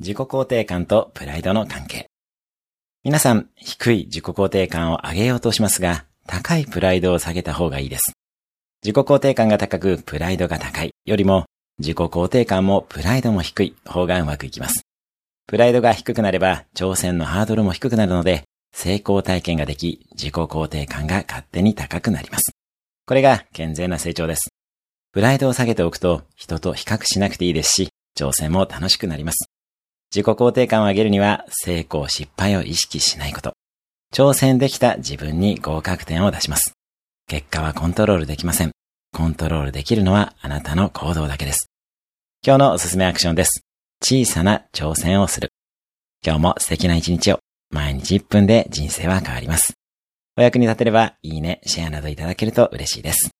自己肯定感とプライドの関係。皆さん、低い自己肯定感を上げようとしますが、高いプライドを下げた方がいいです。自己肯定感が高く、プライドが高いよりも、自己肯定感もプライドも低い方がうまくいきます。プライドが低くなれば、挑戦のハードルも低くなるので、成功体験ができ、自己肯定感が勝手に高くなります。これが健全な成長です。プライドを下げておくと、人と比較しなくていいですし、挑戦も楽しくなります。自己肯定感を上げるには、成功失敗を意識しないこと。挑戦できた自分に合格点を出します。結果はコントロールできません。コントロールできるのはあなたの行動だけです。今日のおすすめアクションです。小さな挑戦をする。今日も素敵な一日を。毎日1分で人生は変わります。お役に立てれば、いいね、シェアなどいただけると嬉しいです。